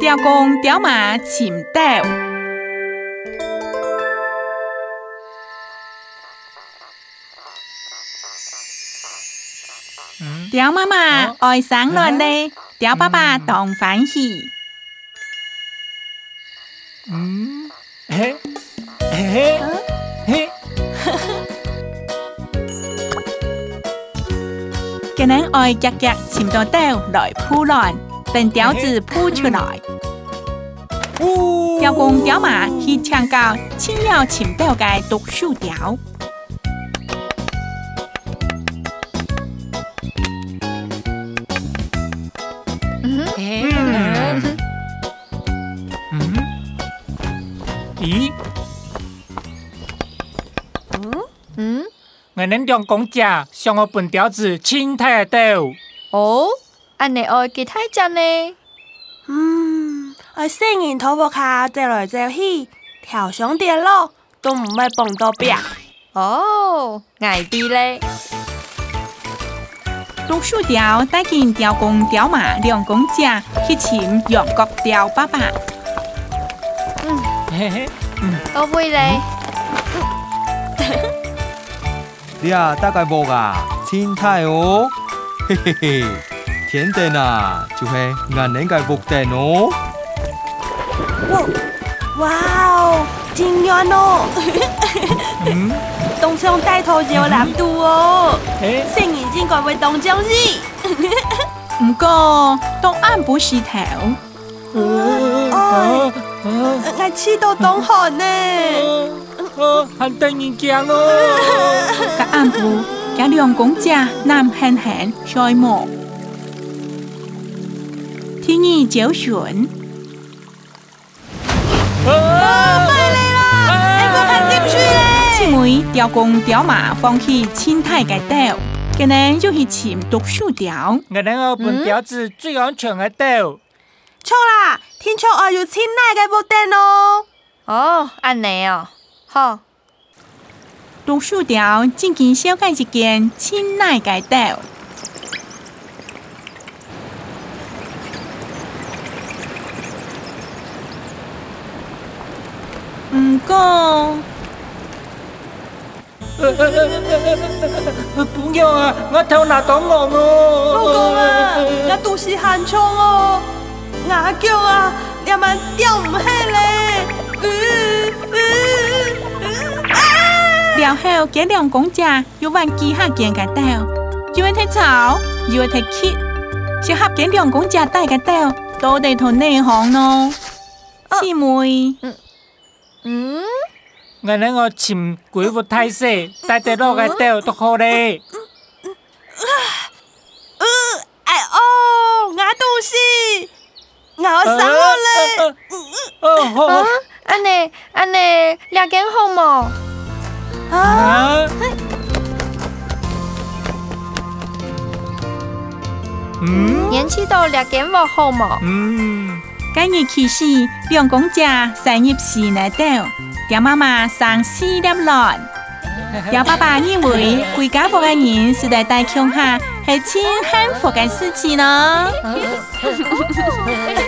雕公雕马擒豆。雕妈妈爱上乱嘞，雕爸爸当欢喜。嗯，嘿，嘿，嘿，今日爱夹夹寻到豆来铺乱，等雕子铺出来。雕工雕马去抢教，亲要寻豆嘅读书雕。咦？嗯嗯，我能用公家向我本雕子亲太豆。哦，安尼爱给太只呢？嗯，我新年头发下走来走去，跳上跌落都唔会碰到壁。哦，矮啲咧。读书雕带进雕公雕马两公家去请杨国雕爸爸。嗯，嘿嘿都会嘞。你啊，大概无啊，青菜哦，嘿嘿嘿，甜点啊，就系眼年嘅木蛋哦。哇，哇哦，真远哦！嗯，东昌带头有难度哦。新年真该会当奖日。唔过，东岸不是头。哦，我气到冻寒呢，很得人惊哦。个暗部，个两公家南狠狠衰磨，天意九旬。啊！快来啦！哎，我看进去嘞。姊妹雕工雕马放弃青苔嘅豆，今日就去寻读书雕。我能我本雕子最安全嘅豆。错啦，天窗外有青奶嘅布丁哦。哦，安尼哦，好。读书条正经小解一件青奶嘅豆。唔过，不要啊！我头拿到我哦。老公啊，我肚是寒疮哦。牙叫啊，你们掉唔起咧！了后，这两公家又玩几下见个豆，又会睇草，又会睇乞，小合这两公家带个豆，都得同内行咯。姊妹，嗯原来我请鬼父太岁带得落个豆都好嘞。呃，哎哦，牙肚是。我生我嘞！啊，安尼安尼，两件好么？啊！嗯，年纪到两件无好么？嗯，今日其实两公家生日时来到，爹妈妈生四粒卵，爹爸爸认为回家福的人是在大乡下，系千幸福嘅事情呢。